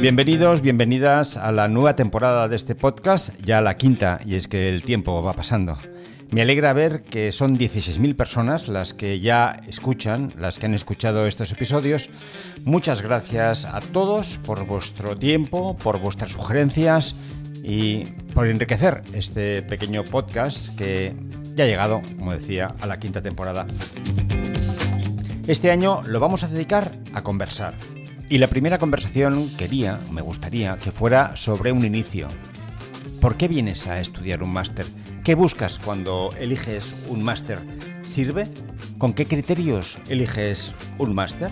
Bienvenidos, bienvenidas a la nueva temporada de este podcast, ya la quinta, y es que el tiempo va pasando. Me alegra ver que son 16.000 personas las que ya escuchan, las que han escuchado estos episodios. Muchas gracias a todos por vuestro tiempo, por vuestras sugerencias y por enriquecer este pequeño podcast que ya ha llegado, como decía, a la quinta temporada. Este año lo vamos a dedicar a conversar. Y la primera conversación quería, me gustaría, que fuera sobre un inicio. ¿Por qué vienes a estudiar un máster? ¿Qué buscas cuando eliges un máster? ¿Sirve? ¿Con qué criterios eliges un máster?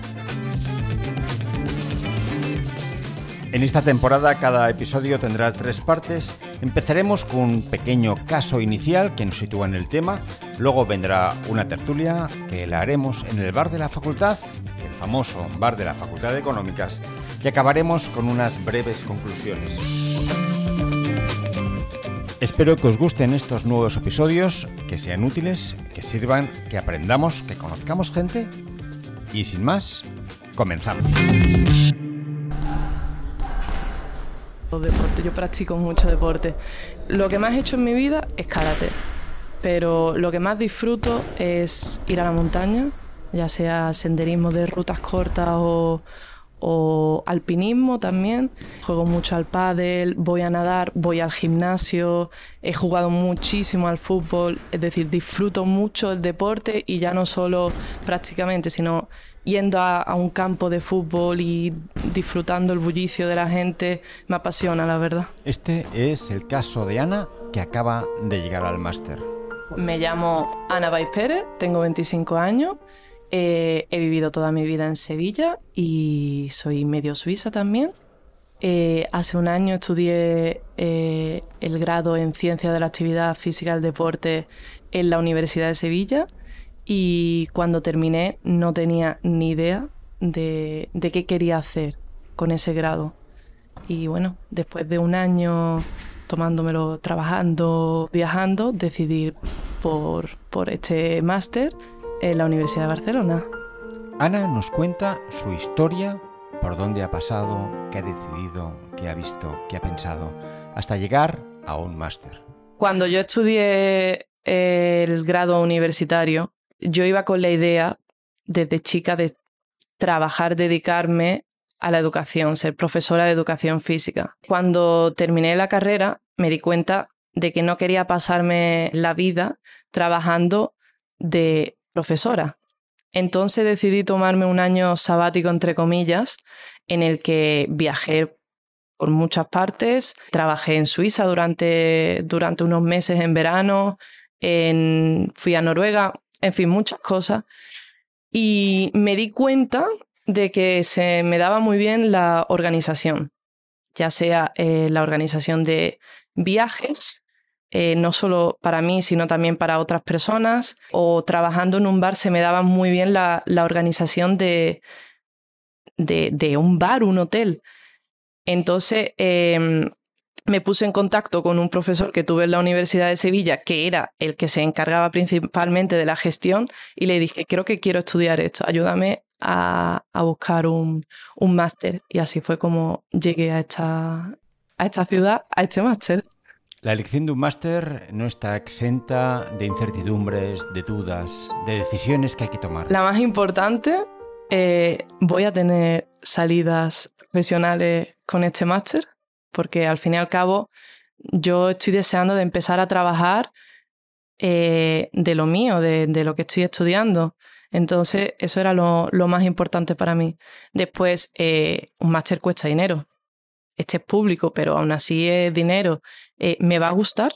En esta temporada cada episodio tendrá tres partes. Empezaremos con un pequeño caso inicial que nos sitúa en el tema. Luego vendrá una tertulia que la haremos en el bar de la facultad, famoso bar de la Facultad de Económicas. Y acabaremos con unas breves conclusiones. Espero que os gusten estos nuevos episodios, que sean útiles, que sirvan, que aprendamos, que conozcamos gente. Y sin más, comenzamos. Deporte, yo practico mucho deporte. Lo que más he hecho en mi vida es karate, pero lo que más disfruto es ir a la montaña, ya sea senderismo de rutas cortas o, o alpinismo también. Juego mucho al pádel, voy a nadar, voy al gimnasio, he jugado muchísimo al fútbol, es decir, disfruto mucho el deporte y ya no solo prácticamente, sino yendo a, a, un campo de fútbol y disfrutando el bullicio de la gente, me apasiona, la verdad. Este es el caso de Ana, que acaba de llegar al máster. Me llamo Ana Pérez, tengo 25 años, eh, he vivido toda mi vida en Sevilla y soy medio suiza también. Eh, hace un año estudié eh, el grado en Ciencia de la Actividad Física y el Deporte en la Universidad de Sevilla y cuando terminé no tenía ni idea de, de, qué quería hacer con ese grado. Y bueno, después de un año tomándomelo, trabajando, viajando, decidí por, por este máster en la Universidad de Barcelona. Ana nos cuenta su historia, por dónde ha pasado, qué ha decidido, qué ha visto, qué ha pensado, hasta llegar a un máster. Cuando yo estudié el grado universitario, yo iba con la idea desde chica de trabajar, dedicarme a la educación, ser profesora de educación física. Cuando terminé la carrera me di cuenta de que no quería pasarme la vida trabajando de profesora. Entonces decidí tomarme un año sabático, entre comillas, en el que viajé por muchas partes, trabajé en Suiza durante, durante unos meses en verano, fui a Noruega, en fin, muchas cosas. Y me di cuenta de que se me daba muy bien la organización, ya sea eh, la organización de viajes, eh, no solo para mí, sino también para otras personas, o trabajando en un bar se me daba muy bien la, organización de, de, un bar, un hotel. Entonces, eh, me puse en contacto con un profesor que tuve en la Universidad de Sevilla, que era el que se encargaba principalmente de la gestión, y le dije, creo que quiero estudiar esto, ayúdame a, a buscar un, un máster. Y así fue como llegué a esta, a esta ciudad, a este máster. La elección de un máster no está exenta de incertidumbres, de dudas, de decisiones que hay que tomar. La más importante, eh, voy a tener salidas profesionales con este máster porque al fin y al cabo yo estoy deseando de empezar a trabajar eh, de lo mío, de, lo que estoy estudiando. Entonces, eso era lo, lo más importante para mí. Después, eh, un máster cuesta dinero. Este es público, pero aún así es dinero. Eh, ¿Me va a gustar?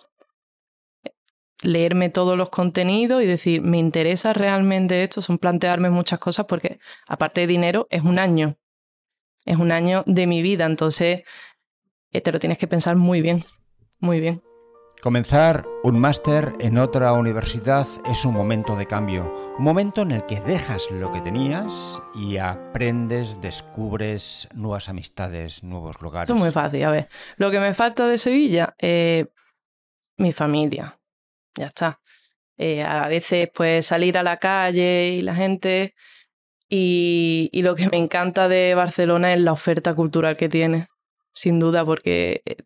leerme todos los contenidos y decir, ¿me interesa realmente esto? Son plantearme muchas cosas porque, aparte de dinero, es un año. Es un año de mi vida. Entonces, eh, te lo tienes que pensar muy bien, muy bien. Comenzar un máster en otra universidad es un momento de cambio, un momento en el que dejas lo que tenías y aprendes, descubres nuevas amistades, nuevos lugares. Es muy fácil, a ver. Lo que me falta de Sevilla, eh, mi familia, ya está. Eh, a veces pues salir a la calle y la gente y, y lo que me encanta de Barcelona es la oferta cultural que tiene sin duda, porque eh,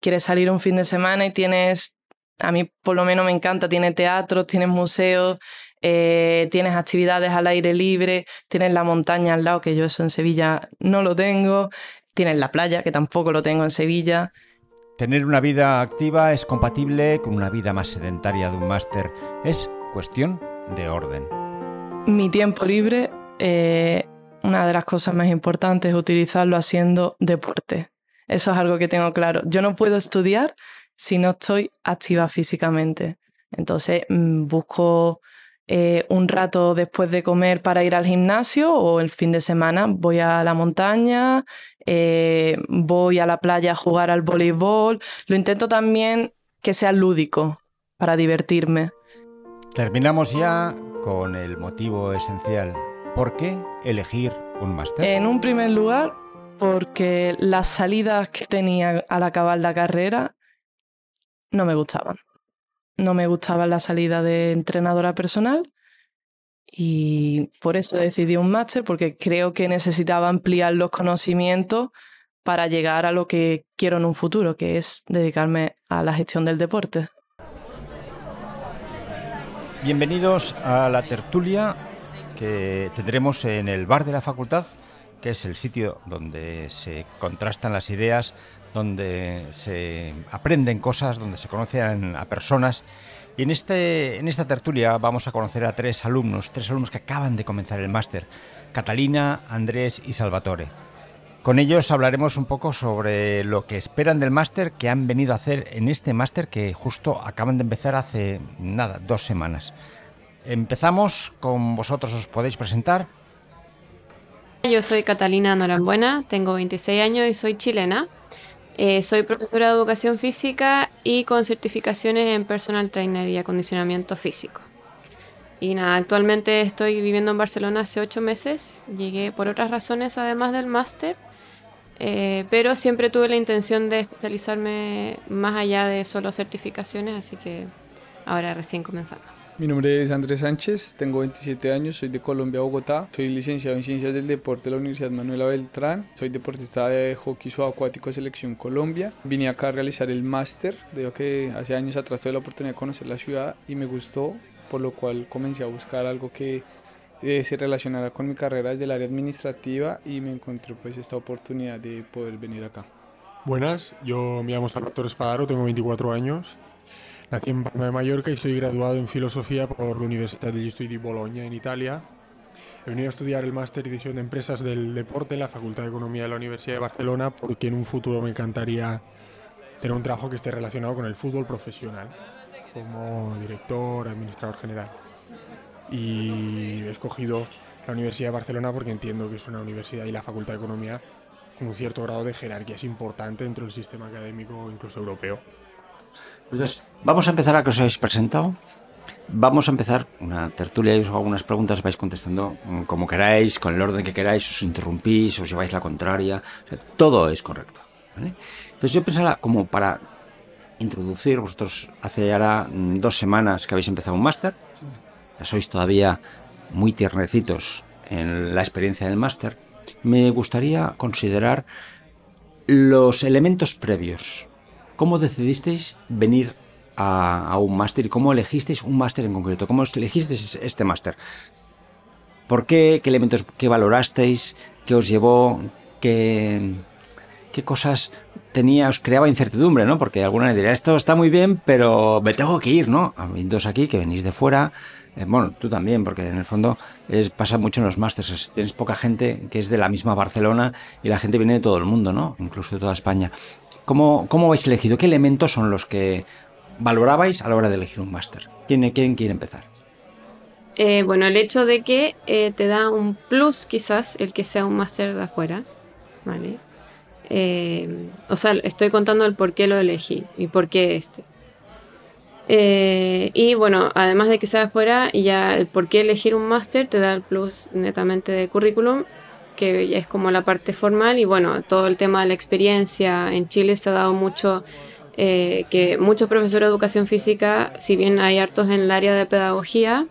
quieres salir un fin de semana y tienes, a mí por lo menos me encanta, tienes teatros, tienes museos, eh, tienes actividades al aire libre, tienes la montaña al lado, que yo eso en Sevilla no lo tengo, tienes la playa, que tampoco lo tengo en Sevilla. Tener una vida activa es compatible con una vida más sedentaria de un máster. Es cuestión de orden. Mi tiempo libre, eh, una de las cosas más importantes es utilizarlo haciendo deporte. Eso es algo que tengo claro. Yo no puedo estudiar si no estoy activa físicamente. Entonces mm, busco eh, un rato después de comer para ir al gimnasio o el fin de semana voy a la montaña, eh, voy a la playa a jugar al voleibol. Lo intento también que sea lúdico para divertirme. Terminamos ya con el motivo esencial. ¿Por qué elegir un máster? En un primer lugar, porque las salidas que tenía al acabar la carrera no me gustaban no me gustaba la salida de entrenadora personal y por eso decidí un máster porque creo que necesitaba ampliar los conocimientos para llegar a lo que quiero en un futuro, que es dedicarme a la gestión del deporte. Bienvenidos a la tertulia que tendremos en el bar de la facultad, que es el sitio donde se contrastan las ideas donde se aprenden cosas, donde se conocen a personas. Y en, este, en esta tertulia vamos a conocer a tres alumnos, tres alumnos que acaban de comenzar el máster, Catalina, Andrés y Salvatore. Con ellos hablaremos un poco sobre lo que esperan del máster, que han venido a hacer en este máster que justo acaban de empezar hace nada, dos semanas. Empezamos con vosotros, os podéis presentar. Yo soy Catalina Norambuena, tengo 26 años y soy chilena. Eh, soy profesora de educación física y con certificaciones en personal trainer y acondicionamiento físico. Y nada, actualmente estoy viviendo en Barcelona hace ocho meses. Llegué por otras razones además del máster, eh, pero siempre tuve la intención de especializarme más allá de solo certificaciones, así que ahora recién comenzando. Mi nombre es Andrés Sánchez, tengo 27 años, soy de Colombia, Bogotá. Soy licenciado en Ciencias del Deporte de la Universidad Manuela Beltrán. Soy deportista de hockey subacuático de Selección Colombia. Vine acá a realizar el máster, debido que hace años atrás tuve la oportunidad de conocer la ciudad y me gustó, por lo cual comencé a buscar algo que eh, se relacionara con mi carrera desde el área administrativa y me encontré pues esta oportunidad de poder venir acá. Buenas, yo me llamo Salvatore Espadaro, tengo 24 años Nací en Palma de Mallorca y soy graduado en filosofía por la Universidad degli Studi di Bologna en Italia. He venido a estudiar el máster de edición de empresas del deporte en la Facultad de Economía de la Universidad de Barcelona porque en un futuro me encantaría tener un trabajo que esté relacionado con el fútbol profesional, como director, administrador general. Y he escogido la Universidad de Barcelona porque entiendo que es una universidad y la Facultad de Economía con un cierto grado de jerarquía es importante dentro del sistema académico, incluso europeo. Entonces, vamos a empezar a que os habéis presentado. Vamos a empezar una tertulia y os hago algunas preguntas, vais contestando mm, como queráis, con el orden que queráis, os interrumpís, os lleváis la contraria, todo es correcto. Entonces yo pensaba como para introducir, vosotros hace ya dos semanas que habéis empezado un máster, ya sois todavía muy tiernecitos en la experiencia del máster, me gustaría considerar los elementos previos ¿Cómo decidisteis venir a, un máster y cómo elegisteis un máster en concreto? ¿Cómo elegisteis este máster? ¿Por qué? ¿Qué elementos qué valorasteis? ¿Qué os llevó? ¿Qué, cosas tenía? Os creaba incertidumbre, ¿no? Porque alguna diría, esto está muy bien, pero me tengo que ir, ¿no? dos aquí que venís de fuera. Eh, bueno, tú también, porque en el fondo es, pasa mucho en los másters. Tienes poca gente que es de la misma Barcelona y la gente viene de todo el mundo, ¿no? Incluso de toda España. ¿Cómo, ¿Cómo habéis elegido? ¿Qué elementos son los que valorabais a la hora de elegir un máster? ¿Quién, ¿Quién, quiere empezar? Eh, bueno, el hecho de que eh, te da un plus quizás el que sea un máster de afuera, ¿vale? Eh, o sea, estoy contando el por qué lo elegí y por qué este. y bueno, además de que sea afuera, ya el por qué elegir un máster te da el plus netamente de currículum que es como la parte formal y bueno, todo el tema de la experiencia. En Chile se ha dado mucho eh, que muchos profesores de educación física, si bien hay hartos en el área de pedagogía,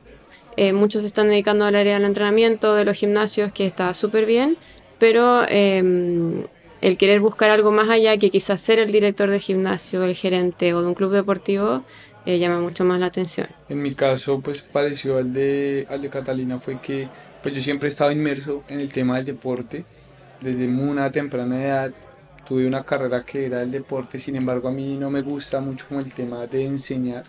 eh, muchos se están dedicando al área del entrenamiento, de los gimnasios, que está súper bien, pero em, el querer buscar algo más allá que quizás ser el director de gimnasio, el gerente o de un club deportivo eh, llama mucho más la atención. En mi caso, pues pareció al de, al de Catalina, fue que pues yo siempre he estado inmerso en el tema del deporte. Desde una temprana edad tuve una carrera que era el deporte, sin embargo a mí no me gusta mucho como el tema de enseñar,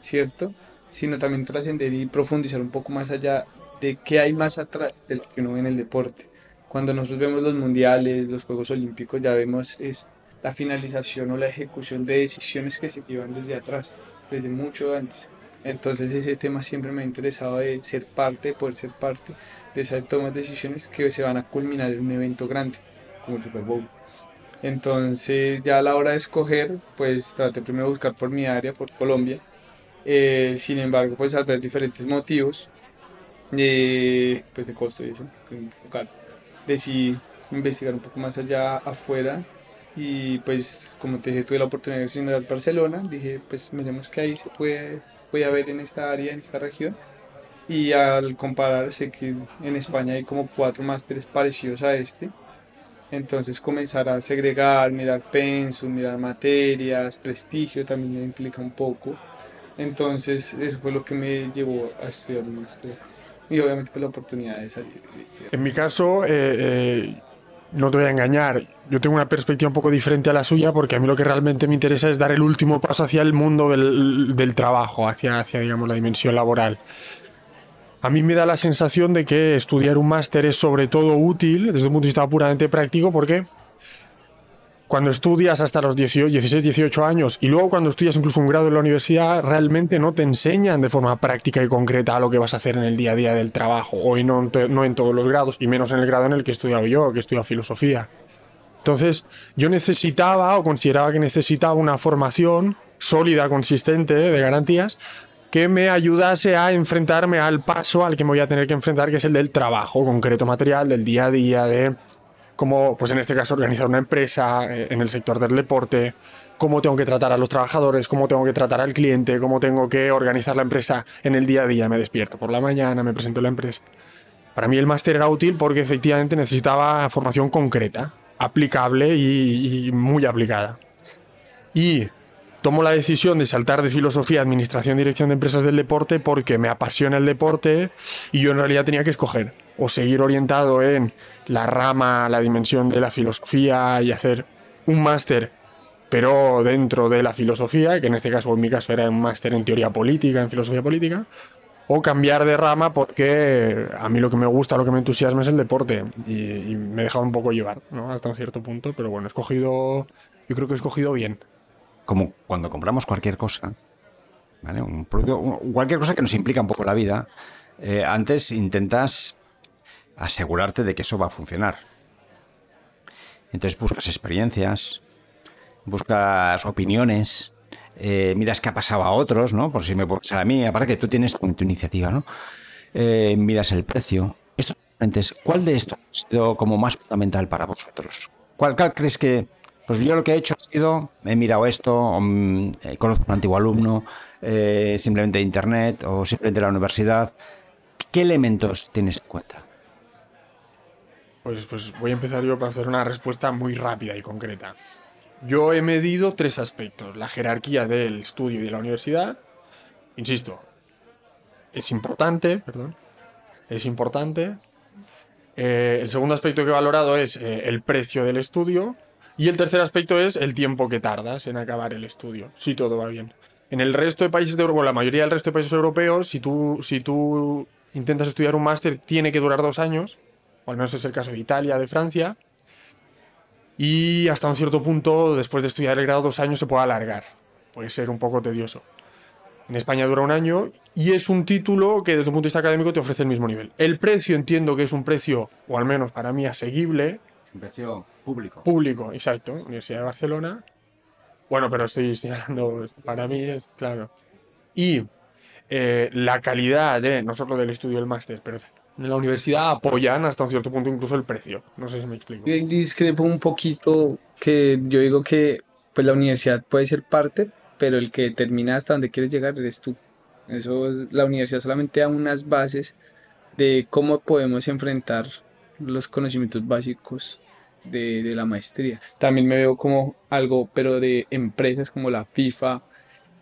¿cierto? Sino también trascender y profundizar un poco más allá de qué hay más atrás de lo que uno ve en el deporte. Cuando nosotros vemos los mundiales, los Juegos Olímpicos, ya vemos es la finalización o la ejecución de decisiones que se llevan desde atrás desde mucho antes. Entonces ese tema siempre me ha interesado de ser parte, de poder ser parte de esas tomas de decisiones que se van a culminar en un evento grande, como el Super Bowl. Entonces ya a la hora de escoger, pues traté primero de buscar por mi área, por Colombia. Eh, sin embargo, pues al ver diferentes motivos, eh, pues de costo y eso, decidí investigar un poco más allá afuera y pues como te dije, tuve la oportunidad de ir a Barcelona, dije pues miremos que ahí se puede, puede haber en esta área, en esta región. Y al comparar, sé que en España hay como cuatro másteres parecidos a este. Entonces comenzar a segregar, mirar pensum, mirar materias, prestigio también implica un poco. Entonces eso fue lo que me llevó a estudiar un máster. Y obviamente pues, la oportunidad de salir de. En mi caso, eh, eh no te voy a engañar, yo tengo una perspectiva un poco diferente a la suya porque a mí lo que realmente me interesa es dar el último paso hacia el mundo del, trabajo, hacia, hacia, digamos, la dimensión laboral. A mí me da la sensación de que estudiar un máster es sobre todo útil desde un punto de vista puramente práctico porque cuando estudias hasta los 16, 18 años y luego cuando estudias incluso un grado en la universidad, realmente no te enseñan de forma práctica y concreta lo que vas a hacer en el día a día del trabajo, o no, en todos los grados, y menos en el grado en el que he estudiado yo, que he filosofía. Entonces, yo necesitaba o consideraba que necesitaba una formación sólida, consistente, de garantías, que me ayudase a enfrentarme al paso al que me voy a tener que enfrentar, que es el del trabajo concreto material, del día a día, de cómo, pues en este caso, organizar una empresa eh, en el sector del deporte, cómo tengo que tratar a los trabajadores, cómo tengo que tratar al cliente, cómo tengo que organizar la empresa en el día a día. Me despierto por la mañana, me presento en la empresa. Para mí el máster era útil porque efectivamente necesitaba formación concreta, aplicable y, muy aplicada. Y tomo la decisión de saltar de filosofía a administración dirección de empresas del deporte porque me apasiona el deporte y yo en realidad tenía que escoger o seguir orientado en la rama, la dimensión de la filosofía y hacer un máster, pero dentro de la filosofía, que en este caso, en mi caso, era un máster en teoría política, en filosofía política, o cambiar de rama porque a mí lo que me gusta, lo que me entusiasma es el deporte y, me he dejado un poco llevar, ¿no? Hasta un cierto punto, pero bueno, he escogido, yo creo que he escogido bien. Como cuando compramos cualquier cosa, ¿vale? Un producto, cualquier cosa que nos implica un poco la vida, eh, antes intentas asegurarte de que eso va a funcionar. Entonces buscas experiencias, buscas opiniones, eh, miras qué ha pasado a otros, ¿no? Por si me puede pasar a mí, aparte que tú tienes tu, iniciativa, ¿no? Eh, miras el precio. Esto, ¿Cuál de estos ha sido como más fundamental para vosotros? ¿Cuál, crees que.? Pues yo lo que he hecho ha sido, he mirado esto, mm, eh, conozco a un antiguo alumno, simplemente de internet o simplemente la universidad. ¿Qué elementos tienes en cuenta? Pues, pues voy a empezar yo para hacer una respuesta muy rápida y concreta. Yo he medido tres aspectos. La jerarquía del estudio y de la universidad. Insisto, es importante, perdón, es importante. Eh, el segundo aspecto que he valorado es eh, el precio del estudio. Y el tercer aspecto es el tiempo que tardas en acabar el estudio, si todo va bien. En el resto de países de Europa, la mayoría del resto de países europeos, si tú, si tú intentas estudiar un máster, tiene que durar dos años o al menos es el caso de Italia, de Francia, y hasta un cierto punto, después de estudiar el grado dos años, se puede alargar. Puede ser un poco tedioso. En España dura un año y es un título que desde un punto de vista académico te ofrece el mismo nivel. El precio entiendo que es un precio, o al menos para mí, asequible. Es un precio público. Público, exacto. Universidad de Barcelona. Bueno, pero estoy señalando, para mí es claro. Y eh, la calidad de, no solo del estudio del máster, pero en la universidad apoyan hasta un cierto punto incluso el precio. No sé si me explico. Yo discrepo un poquito que yo digo que pues la universidad puede ser parte, pero el que determina hasta dónde quieres llegar eres tú. Eso la universidad solamente da unas bases de cómo podemos enfrentar los conocimientos básicos de, de la maestría. También me veo como algo, pero de empresas como la FIFA,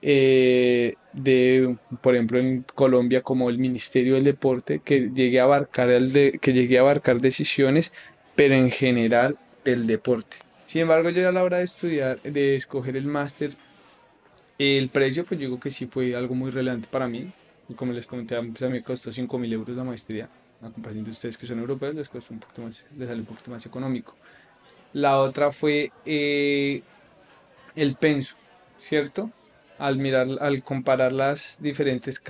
eh, de, por ejemplo, en Colombia como el Ministerio del Deporte, que llegue a abarcar, el de, que llegue a abarcar decisiones, pero en general del deporte. Sin embargo, yo a la hora de estudiar, de escoger el máster, el precio, pues yo digo que sí fue algo muy relevante para mí. Como les comenté, pues a mí me costó 5 mil euros la maestría. A comparación de ustedes que son europeos, les costó un poquito más, les sale un poquito más económico. La otra fue eh, el penso, ¿cierto? Al mirar, al comparar las diferentes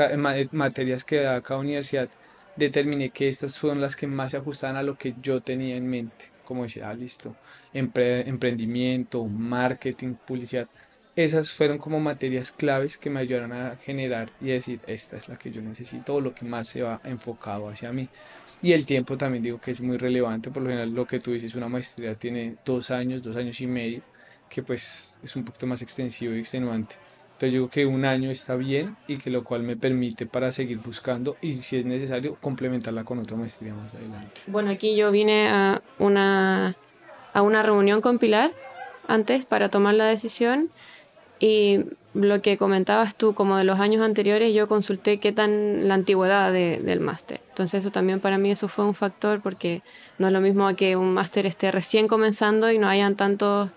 materias que da cada universidad, determiné que estas fueron las que más se ajustaban a lo que yo tenía en mente. Como decía, ah, listo, emprendimiento, marketing, publicidad esas fueron como materias claves que me ayudaron a generar y decir, esta es la que yo necesito o lo que más se va enfocado hacia mí. Y el tiempo también digo que es muy relevante, por lo general lo que tú dices, una maestría tiene dos años, dos años y medio, que pues es un poquito más extensivo y extenuante. Entonces yo digo que un año está bien y que lo cual me permite para seguir buscando y si es necesario complementarla con otra maestría más adelante. Bueno, aquí yo vine a una, a una reunión con Pilar antes para tomar la decisión y lo que comentabas tú, como de los años anteriores, yo consulté qué tan la antigüedad del máster. Entonces eso también para mí eso fue un factor porque no es lo mismo que un máster esté recién comenzando y no hayan tantos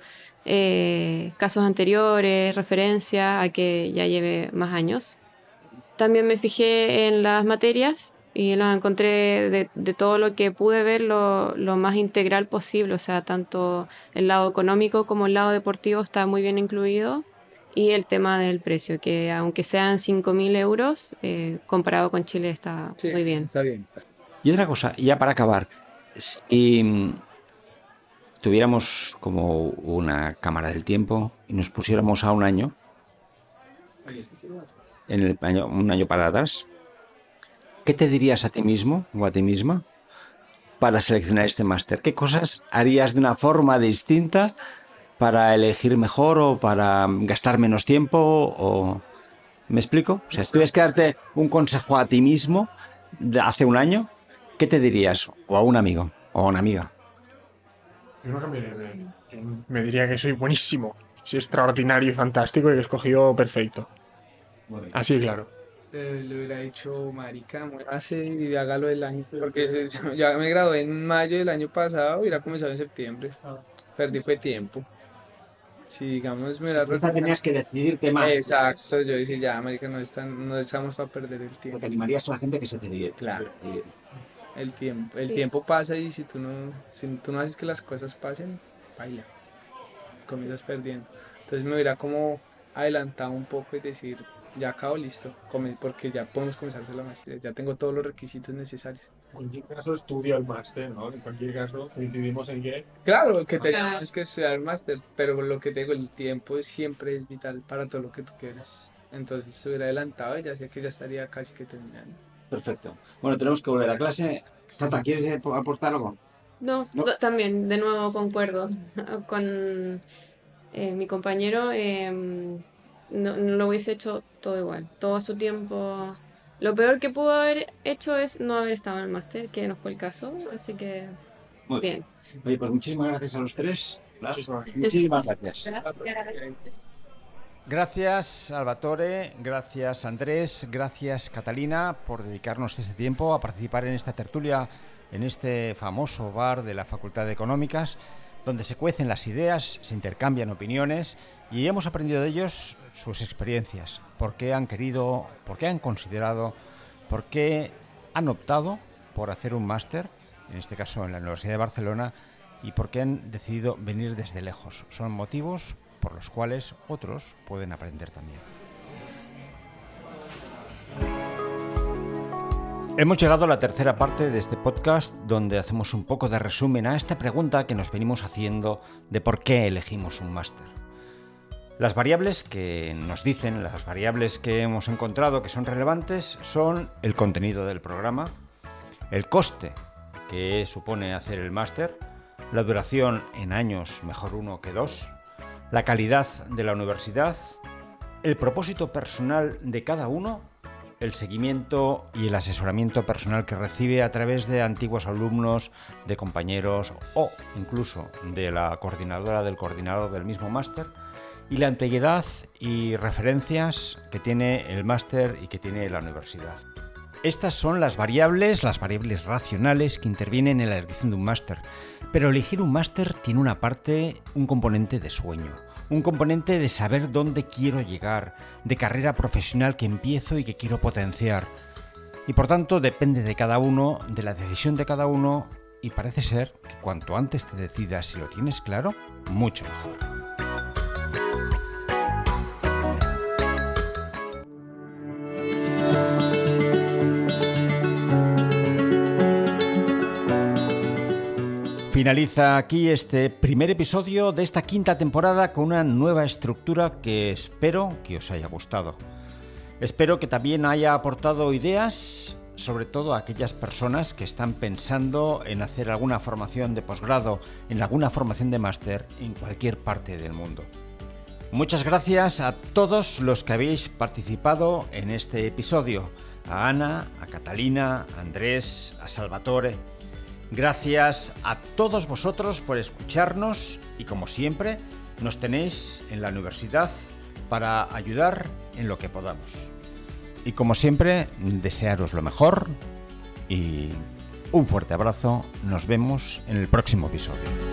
eh, casos anteriores, referencias a que ya lleve más años. También me fijé en las materias y las encontré de, de todo lo que pude ver lo, lo, más integral posible, o sea, tanto el lado económico como el lado deportivo está muy bien incluido y el tema del precio, que aunque sean 5.000 euros, eh, comparado con Chile está muy bien. Está bien. Y otra cosa, ya para acabar, si mm, tuviéramos como una cámara del tiempo y nos pusiéramos a un año, en el año, un año para atrás, ¿qué te dirías a ti mismo o a ti misma para seleccionar este máster? ¿Qué cosas harías de una forma distinta para elegir mejor o para gastar menos tiempo o... ¿Me explico? O sea, si tuvieras que darte un consejo a ti mismo de hace un año, ¿qué te dirías? O a un amigo o a una amiga. Yo no cambiaría. Me, me diría que soy buenísimo, soy extraordinario y fantástico y que he escogido perfecto. Así, claro. Eh, le hubiera dicho, marica, hace y hágalo el año. Porque ya me gradué en mayo del año pasado, hubiera comenzado en septiembre. Perdí fue tiempo. Si digamos, mira, tenías que decidirte más. Exacto, yo decía, ya, América, no, están, no estamos para perder el tiempo. Porque animarías a la gente que se te diera. Claro. El tiempo, el tiempo pasa y si tú no, si tú no haces que las cosas pasen, baila. Comienzas perdiendo. Entonces me hubiera como adelantado un poco y decir, ya acabo listo, porque ya podemos comenzar a hacer la maestría, ya tengo todos los requisitos necesarios. En cualquier caso estudio el máster, ¿no? En cualquier caso decidimos en qué. Claro, que tenemos que estudiar el máster, pero lo que te digo, el tiempo siempre es vital para todo lo que tú quieras. Entonces se hubiera adelantado y ya sé que ya estaría casi que terminando. Perfecto. Bueno, tenemos que volver a clase. Tata, ¿quieres aportar algo? No, ¿No? también, de nuevo concuerdo con eh, mi compañero. Eh, no, no, lo hubiese hecho todo igual, todo su tiempo. Lo peor que pudo haber hecho es no haber estado en el máster, que no fue el caso, así que Muy bien. Oye, pues muchísimas gracias a los tres. Muchísimas gracias. Gracias, Salvatore, gracias Andrés, gracias Catalina por dedicarnos este tiempo a participar en esta tertulia, en este famoso bar de la Facultad de Económicas, donde se cuecen las ideas, se intercambian opiniones y hemos aprendido de ellos sus experiencias, por qué han querido, por qué han considerado, por qué han optado por hacer un máster, en este caso en la Universidad de Barcelona, y por qué han decidido venir desde lejos. Son motivos por los cuales otros pueden aprender también. Hemos llegado a la tercera parte de este podcast donde hacemos un poco de resumen a esta pregunta que nos venimos haciendo de por qué elegimos un máster. Las variables que nos dicen, las variables que hemos encontrado que son relevantes son el contenido del programa, el coste que supone hacer el máster, la duración en años, mejor uno que dos, la calidad de la universidad, el propósito personal de cada uno el seguimiento y el asesoramiento personal que recibe a través de antiguos alumnos, de compañeros o incluso de la coordinadora del coordinador del mismo máster y la antigüedad y referencias que tiene el máster y que tiene la universidad. Estas son las variables, las variables racionales que intervienen en la elección de un máster. Pero elegir un máster tiene una parte, un componente de sueño, un componente de saber dónde quiero llegar, de carrera profesional que empiezo y que quiero potenciar. Y por tanto depende de cada uno, de la decisión de cada uno, y parece ser que cuanto antes te decidas si lo tienes claro, mucho mejor. Finaliza aquí este primer episodio de esta quinta temporada con una nueva estructura que espero que os haya gustado. Espero que también haya aportado ideas, sobre todo a aquellas personas que están pensando en hacer alguna formación de posgrado, en alguna formación de máster en cualquier parte del mundo. Muchas gracias a todos los que habéis participado en este episodio. A Ana, a Catalina, a Andrés, a Salvatore Gracias a todos vosotros por escucharnos y como siempre nos tenéis en la universidad para ayudar en lo que podamos. Y como siempre, desearos lo mejor y un fuerte abrazo. Nos vemos en el próximo episodio.